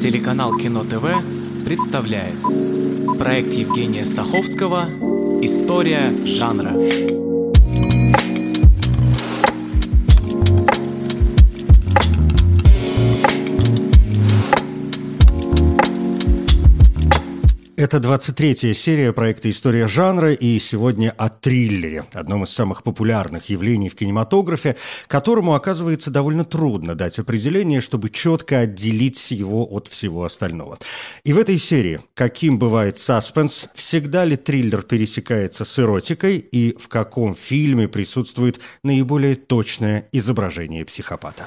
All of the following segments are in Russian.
Телеканал Кино ТВ представляет проект Евгения Стаховского «История жанра». Это 23-я серия проекта «История жанра» и сегодня о триллере, одном из самых популярных явлений в кинематографе, которому, оказывается, довольно трудно дать определение, чтобы четко отделить его от всего остального. И в этой серии, каким бывает саспенс, всегда ли триллер пересекается с эротикой и в каком фильме присутствует наиболее точное изображение психопата.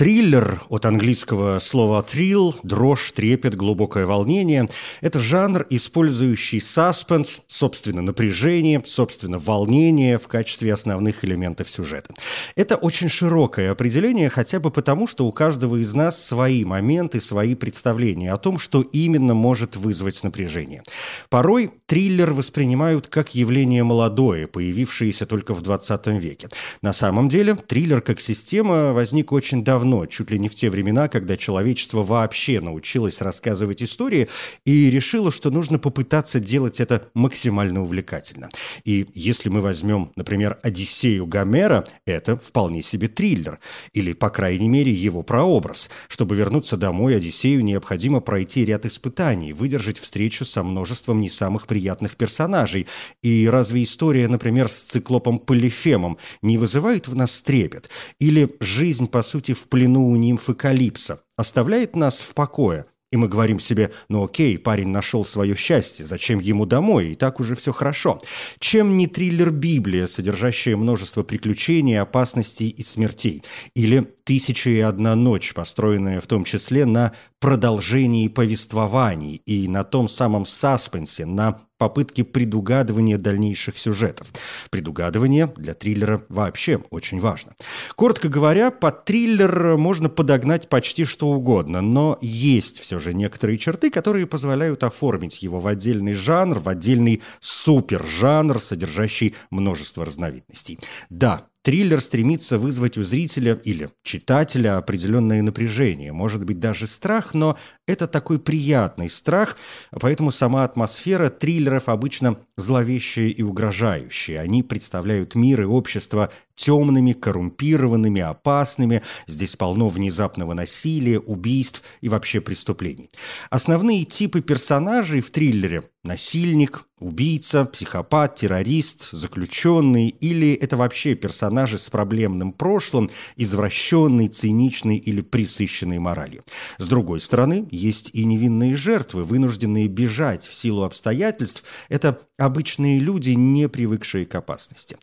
Триллер от английского слова thrill – дрожь, трепет, глубокое волнение – это жанр, использующий саспенс, собственно, напряжение, собственно, волнение в качестве основных элементов сюжета. Это очень широкое определение, хотя бы потому, что у каждого из нас свои моменты, свои представления о том, что именно может вызвать напряжение. Порой триллер воспринимают как явление молодое, появившееся только в 20 веке. На самом деле, триллер как система возник очень давно давно, чуть ли не в те времена, когда человечество вообще научилось рассказывать истории и решило, что нужно попытаться делать это максимально увлекательно. И если мы возьмем, например, «Одиссею» Гомера, это вполне себе триллер, или, по крайней мере, его прообраз. Чтобы вернуться домой, Одиссею необходимо пройти ряд испытаний, выдержать встречу со множеством не самых приятных персонажей. И разве история, например, с циклопом Полифемом не вызывает в нас трепет? Или жизнь, по сути, в плену у нимфы Калипса, оставляет нас в покое. И мы говорим себе, ну окей, парень нашел свое счастье, зачем ему домой, и так уже все хорошо. Чем не триллер Библия, содержащая множество приключений, опасностей и смертей? Или «Тысяча и одна ночь», построенная в том числе на продолжении повествований и на том самом саспенсе, на попытки предугадывания дальнейших сюжетов. Предугадывание для триллера вообще очень важно. Коротко говоря, под триллер можно подогнать почти что угодно, но есть все же некоторые черты, которые позволяют оформить его в отдельный жанр, в отдельный супержанр, содержащий множество разновидностей. Да, Триллер стремится вызвать у зрителя или читателя определенное напряжение, может быть даже страх, но это такой приятный страх, поэтому сама атмосфера триллеров обычно зловещая и угрожающая. Они представляют мир и общество темными, коррумпированными, опасными. Здесь полно внезапного насилия, убийств и вообще преступлений. Основные типы персонажей в триллере – насильник, убийца, психопат, террорист, заключенный или это вообще персонажи с проблемным прошлым, извращенный, циничный или присыщенный моралью. С другой стороны, есть и невинные жертвы, вынужденные бежать в силу обстоятельств. Это обычные люди, не привыкшие к опасности.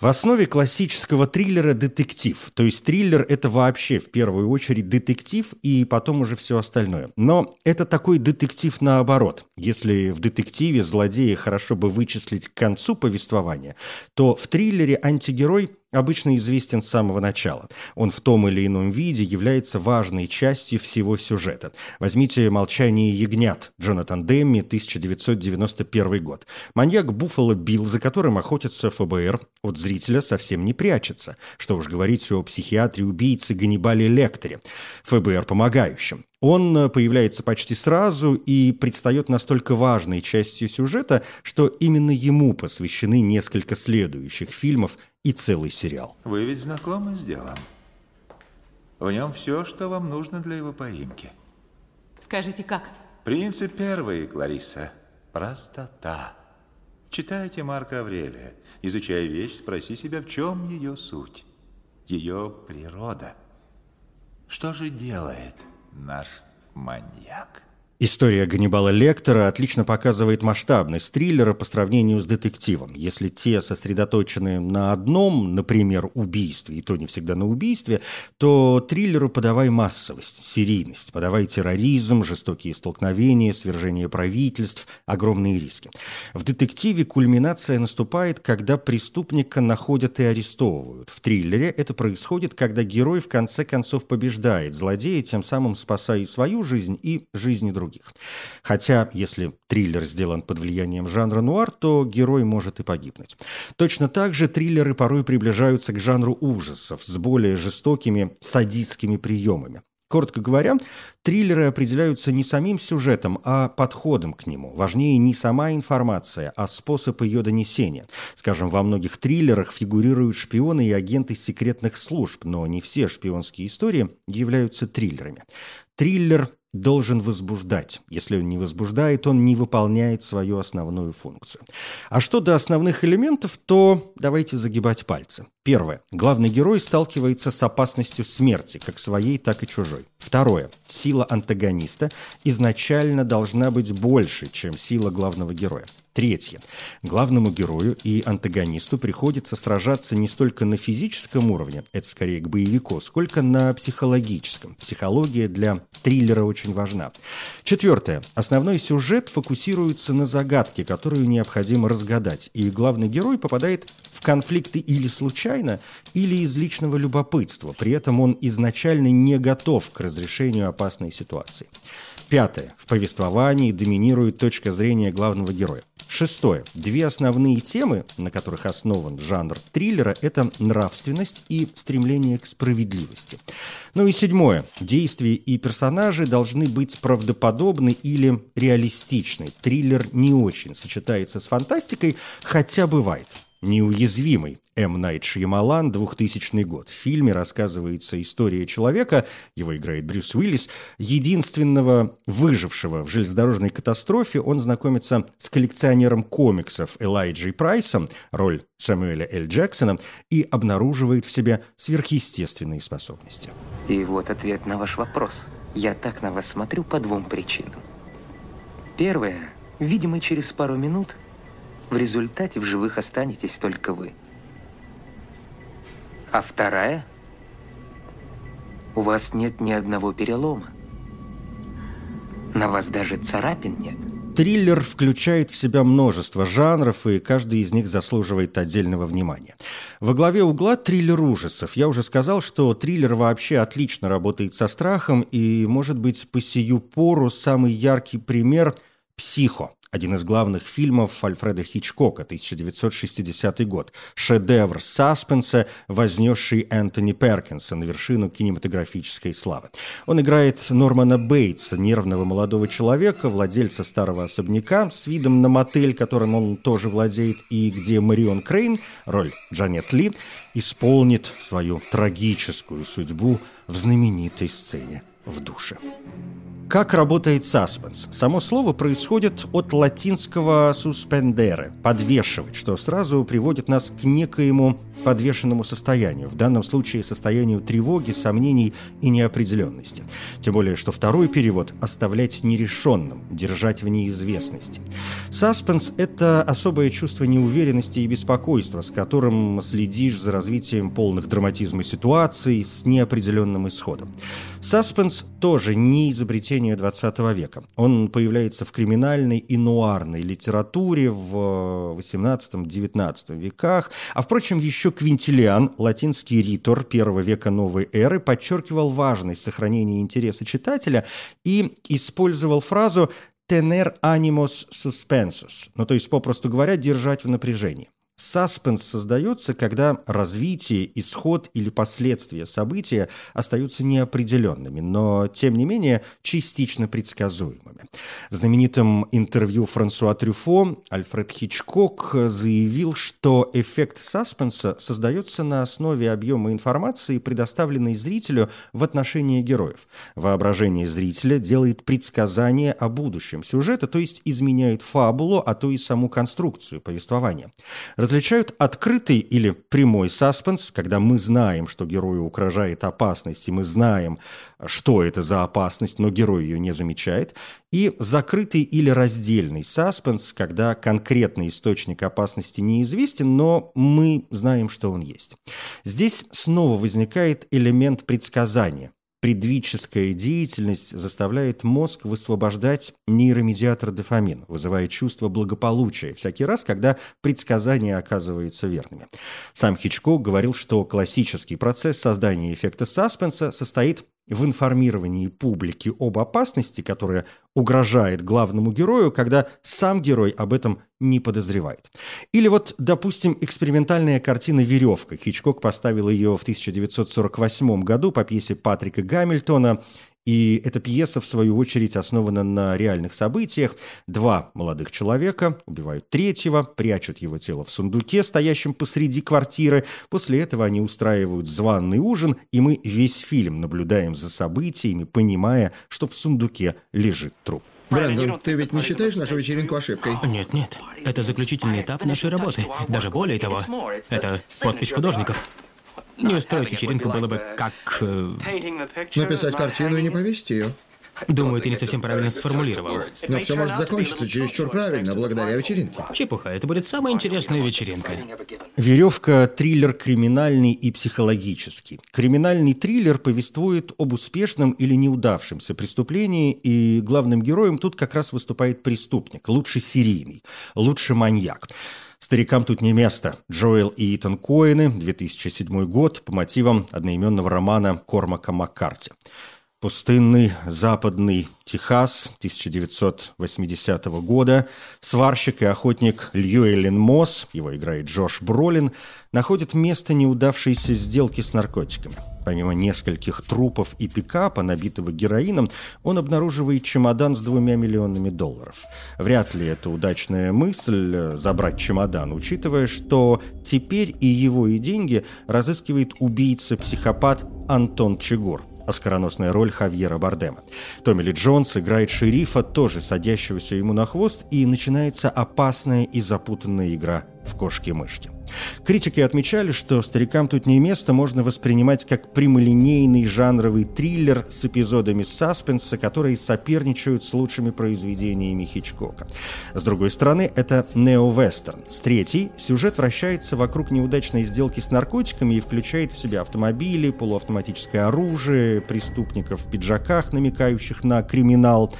В основе классического триллера детектив. То есть триллер – это вообще в первую очередь детектив и потом уже все остальное. Но это такой детектив наоборот. Если в детективе злодея хорошо бы вычислить к концу повествования, то в триллере антигерой обычно известен с самого начала. Он в том или ином виде является важной частью всего сюжета. Возьмите «Молчание ягнят» Джонатан Демми, 1991 год. Маньяк Буффало Билл, за которым охотится ФБР, от зрителя совсем не прячется. Что уж говорить о психиатре-убийце Ганнибале Лекторе, ФБР помогающем. Он э, появляется почти сразу и предстает настолько важной частью сюжета, что именно ему посвящены несколько следующих фильмов и целый сериал. Вы ведь знакомы с делом. В нем все, что вам нужно для его поимки. Скажите, как? Принцип первый, Клариса. Простота. Читайте Марка Аврелия. Изучая вещь, спроси себя, в чем ее суть. Ее природа. Что же делает наш маньяк? История Ганнибала Лектора отлично показывает масштабность триллера по сравнению с детективом. Если те сосредоточены на одном, например, убийстве, и то не всегда на убийстве, то триллеру подавай массовость, серийность, подавай терроризм, жестокие столкновения, свержение правительств, огромные риски. В детективе кульминация наступает, когда преступника находят и арестовывают. В триллере это происходит, когда герой в конце концов побеждает злодея, тем самым спасая и свою жизнь, и жизни других других. Хотя, если триллер сделан под влиянием жанра нуар, то герой может и погибнуть. Точно так же триллеры порой приближаются к жанру ужасов с более жестокими садистскими приемами. Коротко говоря, триллеры определяются не самим сюжетом, а подходом к нему. Важнее не сама информация, а способ ее донесения. Скажем, во многих триллерах фигурируют шпионы и агенты секретных служб, но не все шпионские истории являются триллерами. Триллер должен возбуждать. Если он не возбуждает, он не выполняет свою основную функцию. А что до основных элементов, то давайте загибать пальцы. Первое. Главный герой сталкивается с опасностью смерти, как своей, так и чужой. Второе. Сила антагониста изначально должна быть больше, чем сила главного героя. Третье. Главному герою и антагонисту приходится сражаться не столько на физическом уровне, это скорее к боевику, сколько на психологическом. Психология для триллера очень важна. Четвертое. Основной сюжет фокусируется на загадке, которую необходимо разгадать, и главный герой попадает в конфликты или случайно, или из личного любопытства. При этом он изначально не готов к разрешению опасной ситуации. Пятое. В повествовании доминирует точка зрения главного героя. Шестое. Две основные темы, на которых основан жанр триллера, это нравственность и стремление к справедливости. Ну и седьмое. Действия и персонажи должны быть правдоподобны или реалистичны. Триллер не очень сочетается с фантастикой, хотя бывает. Неуязвимый. М. Найт Шьямалан, 2000 год. В фильме рассказывается история человека, его играет Брюс Уиллис, единственного выжившего в железнодорожной катастрофе. Он знакомится с коллекционером комиксов Элайджей Прайсом, роль Сэмюэля Л. Джексона, и обнаруживает в себе сверхъестественные способности. И вот ответ на ваш вопрос. Я так на вас смотрю по двум причинам. Первое. Видимо, через пару минут в результате в живых останетесь только вы. А вторая? У вас нет ни одного перелома. На вас даже царапин нет. Триллер включает в себя множество жанров, и каждый из них заслуживает отдельного внимания. Во главе угла триллер ужасов. Я уже сказал, что триллер вообще отлично работает со страхом, и, может быть, по сию пору самый яркий пример – «Психо». Один из главных фильмов Альфреда Хичкока, 1960 год. Шедевр саспенса, вознесший Энтони Перкинса на вершину кинематографической славы. Он играет Нормана Бейтса, нервного молодого человека, владельца старого особняка, с видом на мотель, которым он тоже владеет, и где Марион Крейн, роль Джанет Ли, исполнит свою трагическую судьбу в знаменитой сцене в душе. Как работает саспенс? Само слово происходит от латинского «suspendere» – «подвешивать», что сразу приводит нас к некоему подвешенному состоянию, в данном случае состоянию тревоги, сомнений и неопределенности. Тем более, что второй перевод – оставлять нерешенным, держать в неизвестности. Саспенс – это особое чувство неуверенности и беспокойства, с которым следишь за развитием полных драматизма ситуаций с неопределенным исходом. Саспенс тоже не изобретение 20 века. Он появляется в криминальной и нуарной литературе в 18-19 веках, а, впрочем, еще Квинтилиан, латинский ритор первого века новой эры, подчеркивал важность сохранения интереса читателя и использовал фразу «tener animos suspensus», ну то есть, попросту говоря, держать в напряжении. Саспенс создается, когда развитие, исход или последствия события остаются неопределенными, но, тем не менее, частично предсказуемыми. В знаменитом интервью Франсуа Трюфо Альфред Хичкок заявил, что эффект саспенса создается на основе объема информации, предоставленной зрителю в отношении героев. Воображение зрителя делает предсказание о будущем сюжета, то есть изменяет фабулу, а то и саму конструкцию повествования различают открытый или прямой саспенс, когда мы знаем, что герою угрожает опасность, и мы знаем, что это за опасность, но герой ее не замечает, и закрытый или раздельный саспенс, когда конкретный источник опасности неизвестен, но мы знаем, что он есть. Здесь снова возникает элемент предсказания. Предвидческая деятельность заставляет мозг высвобождать нейромедиатор дофамин, вызывая чувство благополучия всякий раз, когда предсказания оказываются верными. Сам Хичкок говорил, что классический процесс создания эффекта саспенса состоит в информировании публики об опасности, которая угрожает главному герою, когда сам герой об этом не подозревает. Или вот, допустим, экспериментальная картина «Веревка». Хичкок поставил ее в 1948 году по пьесе Патрика Гамильтона и эта пьеса, в свою очередь, основана на реальных событиях. Два молодых человека убивают третьего, прячут его тело в сундуке, стоящем посреди квартиры. После этого они устраивают званный ужин, и мы весь фильм наблюдаем за событиями, понимая, что в сундуке лежит труп. Брэндон, ты ведь не считаешь нашу вечеринку ошибкой? Нет, нет. Это заключительный этап нашей работы. Даже более того, это подпись художников. Не устроить вечеринку было бы как... э, Написать картину и не повесить ее. Думаю, ты не совсем правильно сформулировал. Но все может закончиться чересчур правильно, благодаря вечеринке. Чепуха, это будет самая интересная вечеринка. «Веревка» – триллер криминальный и психологический. Криминальный триллер повествует об успешном или неудавшемся преступлении, и главным героем тут как раз выступает преступник, лучше серийный, лучше маньяк. Старикам тут не место. Джоэл и Итан Коэны, 2007 год, по мотивам одноименного романа Кормака Маккарти. Пустынный западный Техас 1980 года. Сварщик и охотник Льюэлен Мосс, его играет Джош Бролин, находит место неудавшейся сделки с наркотиками. Помимо нескольких трупов и пикапа, набитого героином, он обнаруживает чемодан с двумя миллионами долларов. Вряд ли это удачная мысль э, – забрать чемодан, учитывая, что теперь и его, и деньги разыскивает убийца-психопат Антон Чигур – оскароносная роль Хавьера Бардема. Томми Ли Джонс играет шерифа, тоже садящегося ему на хвост, и начинается опасная и запутанная игра в кошки-мышки. Критики отмечали, что «Старикам тут не место» можно воспринимать как прямолинейный жанровый триллер с эпизодами саспенса, которые соперничают с лучшими произведениями Хичкока. С другой стороны, это нео-вестерн. С третьей, сюжет вращается вокруг неудачной сделки с наркотиками и включает в себя автомобили, полуавтоматическое оружие, преступников в пиджаках, намекающих на криминал.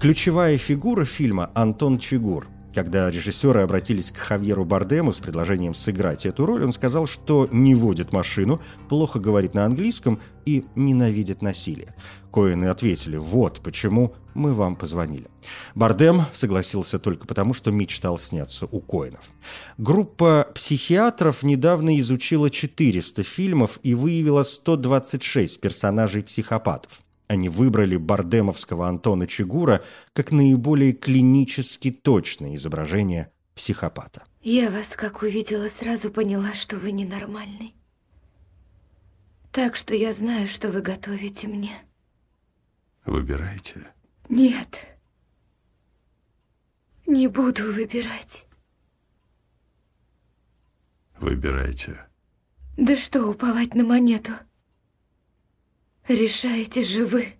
Ключевая фигура фильма Антон Чигур – когда режиссеры обратились к Хавьеру Бардему с предложением сыграть эту роль, он сказал, что не водит машину, плохо говорит на английском и ненавидит насилие. Коины ответили, вот почему мы вам позвонили. Бардем согласился только потому, что мечтал сняться у Коинов. Группа психиатров недавно изучила 400 фильмов и выявила 126 персонажей-психопатов. Они выбрали бардемовского Антона Чигура как наиболее клинически точное изображение психопата. Я вас, как увидела, сразу поняла, что вы ненормальный. Так что я знаю, что вы готовите мне. Выбирайте. Нет. Не буду выбирать. Выбирайте. Да что уповать на монету? Решаете же вы.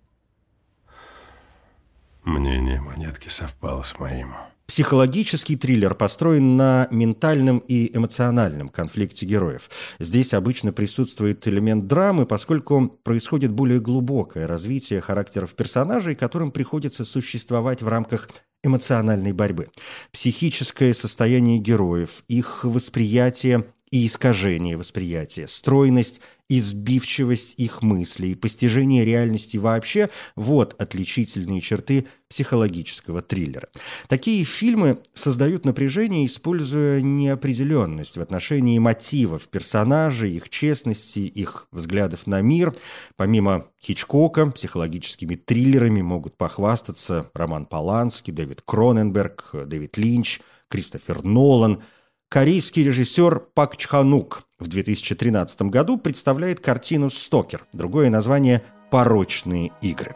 Мнение монетки совпало с моим. Психологический триллер построен на ментальном и эмоциональном конфликте героев. Здесь обычно присутствует элемент драмы, поскольку происходит более глубокое развитие характеров персонажей, которым приходится существовать в рамках эмоциональной борьбы. Психическое состояние героев, их восприятие и искажение восприятия, стройность и сбивчивость их мыслей, постижение реальности вообще – вот отличительные черты психологического триллера. Такие фильмы создают напряжение, используя неопределенность в отношении мотивов персонажей, их честности, их взглядов на мир. Помимо Хичкока, психологическими триллерами могут похвастаться Роман Поланский, Дэвид Кроненберг, Дэвид Линч, Кристофер Нолан – Корейский режиссер Пак Чханук в 2013 году представляет картину «Стокер», другое название «Порочные игры».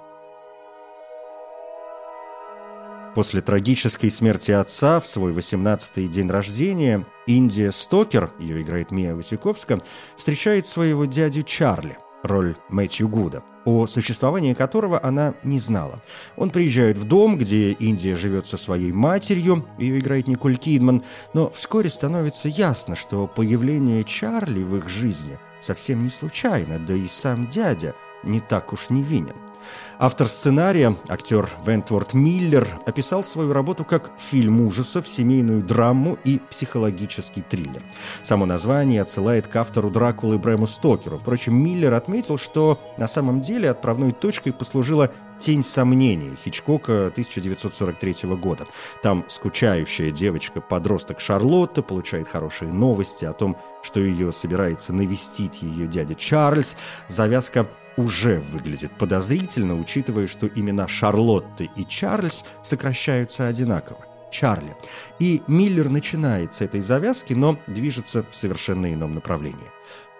После трагической смерти отца в свой 18-й день рождения Индия Стокер, ее играет Мия Васиковска, встречает своего дядю Чарли – роль Мэтью Гуда, о существовании которого она не знала. Он приезжает в дом, где Индия живет со своей матерью, ее играет Николь Кидман, но вскоре становится ясно, что появление Чарли в их жизни совсем не случайно, да и сам дядя не так уж невинен. Автор сценария, актер Вентворд Миллер, описал свою работу как фильм ужасов, семейную драму и психологический триллер. Само название отсылает к автору Дракулы Брэму Стокеру. Впрочем, Миллер отметил, что на самом деле отправной точкой послужила «Тень сомнений» Хичкока 1943 года. Там скучающая девочка-подросток Шарлотта получает хорошие новости о том, что ее собирается навестить ее дядя Чарльз. Завязка уже выглядит подозрительно, учитывая, что имена Шарлотты и Чарльз сокращаются одинаково. Чарли. И Миллер начинает с этой завязки, но движется в совершенно ином направлении.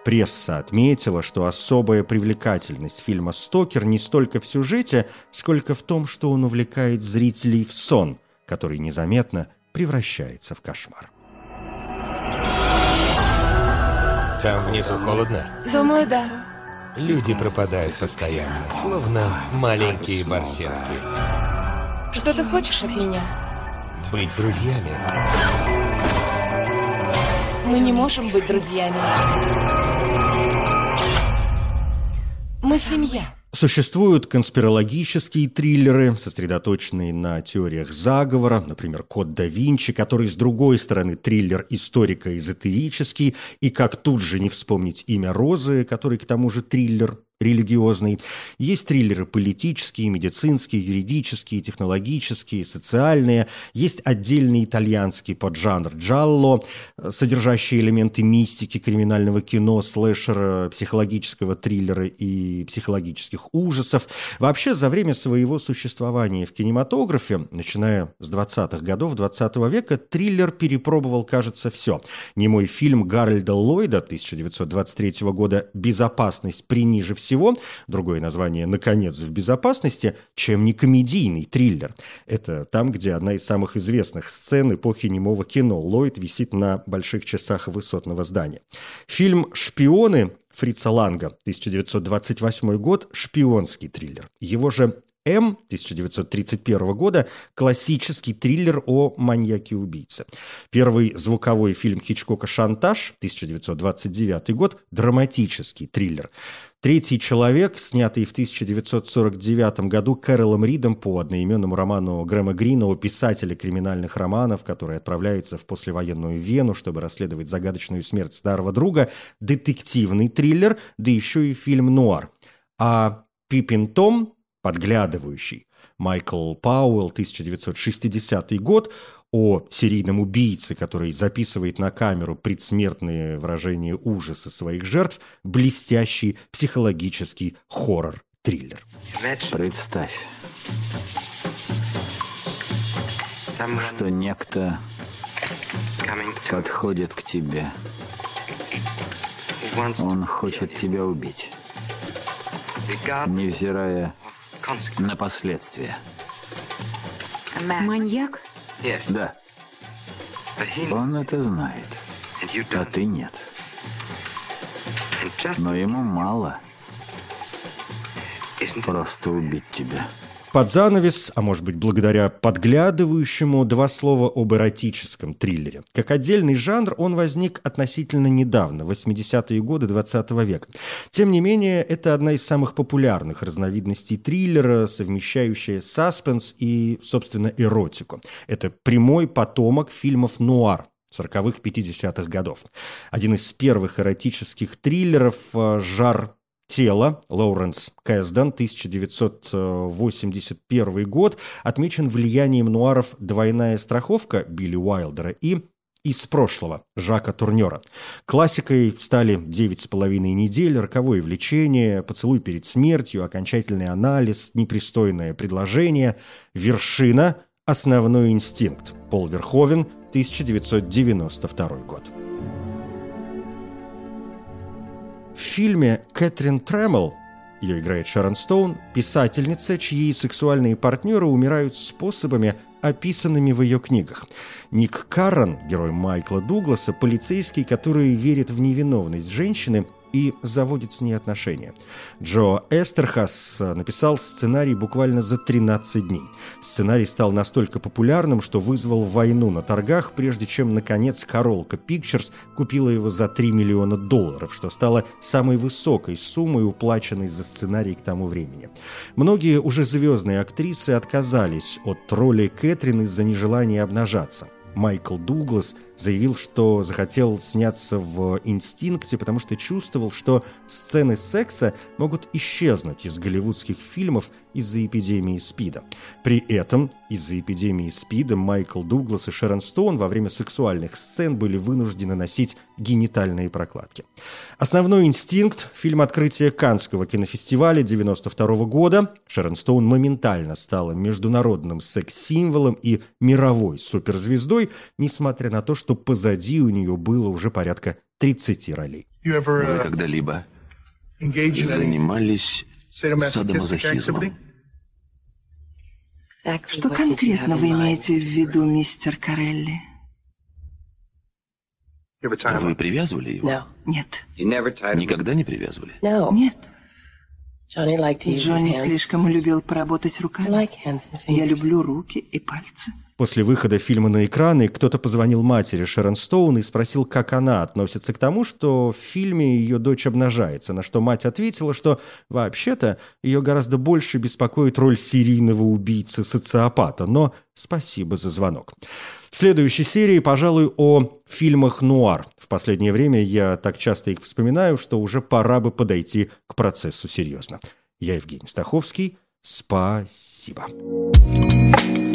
Пресса отметила, что особая привлекательность фильма «Стокер» не столько в сюжете, сколько в том, что он увлекает зрителей в сон, который незаметно превращается в кошмар. Там внизу холодно? Думаю, да. Люди пропадают постоянно, словно маленькие барсетки. Что ты хочешь от меня? Быть друзьями. Мы не можем быть друзьями. Мы семья. Существуют конспирологические триллеры, сосредоточенные на теориях заговора, например, «Код да Винчи», который, с другой стороны, триллер историко-эзотерический, и как тут же не вспомнить имя Розы, который, к тому же, триллер религиозный. Есть триллеры политические, медицинские, юридические, технологические, социальные. Есть отдельный итальянский поджанр джалло, содержащий элементы мистики, криминального кино, слэшера, психологического триллера и психологических ужасов. Вообще, за время своего существования в кинематографе, начиная с 20-х годов 20 -го века, триллер перепробовал, кажется, все. Немой фильм Гарольда Ллойда 1923 года «Безопасность при ниже всего» всего, другое название «Наконец в безопасности», чем не комедийный триллер. Это там, где одна из самых известных сцен эпохи немого кино. Ллойд висит на больших часах высотного здания. Фильм «Шпионы» Фрица Ланга, 1928 год, шпионский триллер. Его же М 1931 года классический триллер о маньяке-убийце. Первый звуковой фильм Хичкока «Шантаж» 1929 год драматический триллер. Третий человек, снятый в 1949 году Кэролом Ридом по одноименному роману Грэма Грина писателя криминальных романов, который отправляется в послевоенную Вену, чтобы расследовать загадочную смерть старого друга, детективный триллер, да еще и фильм «Нуар». А Пиппин Том подглядывающий. Майкл Пауэлл, 1960 год, о серийном убийце, который записывает на камеру предсмертные выражения ужаса своих жертв, блестящий психологический хоррор-триллер. Представь, что некто подходит к тебе. Он хочет тебя убить, невзирая на последствия. Маньяк? Да. Он это знает, а ты нет. Но ему мало просто убить тебя. Под занавес, а может быть благодаря подглядывающему, два слова об эротическом триллере. Как отдельный жанр он возник относительно недавно, в 80-е годы 20 -го века. Тем не менее, это одна из самых популярных разновидностей триллера, совмещающая саспенс и, собственно, эротику. Это прямой потомок фильмов «Нуар», 40-х, 50-х годов. Один из первых эротических триллеров э, «Жар Тело Лоуренс Кэсден, 1981 год, отмечен влиянием нуаров «Двойная страховка» Билли Уайлдера и из прошлого Жака Турнера. Классикой стали «Девять с половиной недель», «Роковое влечение», «Поцелуй перед смертью», «Окончательный анализ», «Непристойное предложение», «Вершина», «Основной инстинкт» Пол Верховен, 1992 год. В фильме «Кэтрин Трэмл» ее играет Шарон Стоун, писательница, чьи сексуальные партнеры умирают способами, описанными в ее книгах. Ник Каррон, герой Майкла Дугласа, полицейский, который верит в невиновность женщины, и заводит с ней отношения. Джо Эстерхас написал сценарий буквально за 13 дней. Сценарий стал настолько популярным, что вызвал войну на торгах, прежде чем, наконец, Королка Pictures купила его за 3 миллиона долларов, что стало самой высокой суммой, уплаченной за сценарий к тому времени. Многие уже звездные актрисы отказались от роли Кэтрин из-за нежелания обнажаться. Майкл Дуглас заявил, что захотел сняться в «Инстинкте», потому что чувствовал, что сцены секса могут исчезнуть из голливудских фильмов из-за эпидемии СПИДа. При этом из-за эпидемии СПИДа Майкл Дуглас и Шерон Стоун во время сексуальных сцен были вынуждены носить генитальные прокладки. Основной инстинкт – фильм открытия Канского кинофестиваля 92 года. Шерон Стоун моментально стала международным секс-символом и мировой суперзвездой, несмотря на то, что позади у нее было уже порядка 30 ролей. Вы когда-либо занимались садомазохизмом? Что конкретно вы имеете в виду, мистер Карелли? Вы привязывали его? Нет. Никогда не привязывали? Нет. Джонни слишком любил поработать руками. Я люблю руки и пальцы. После выхода фильма на экраны кто-то позвонил матери Шерон Стоун и спросил, как она относится к тому, что в фильме ее дочь обнажается, на что мать ответила, что вообще-то ее гораздо больше беспокоит роль серийного убийцы-социопата, но спасибо за звонок. В следующей серии, пожалуй, о фильмах нуар. В последнее время я так часто их вспоминаю, что уже пора бы подойти к процессу серьезно. Я Евгений Стаховский. Спасибо. Спасибо.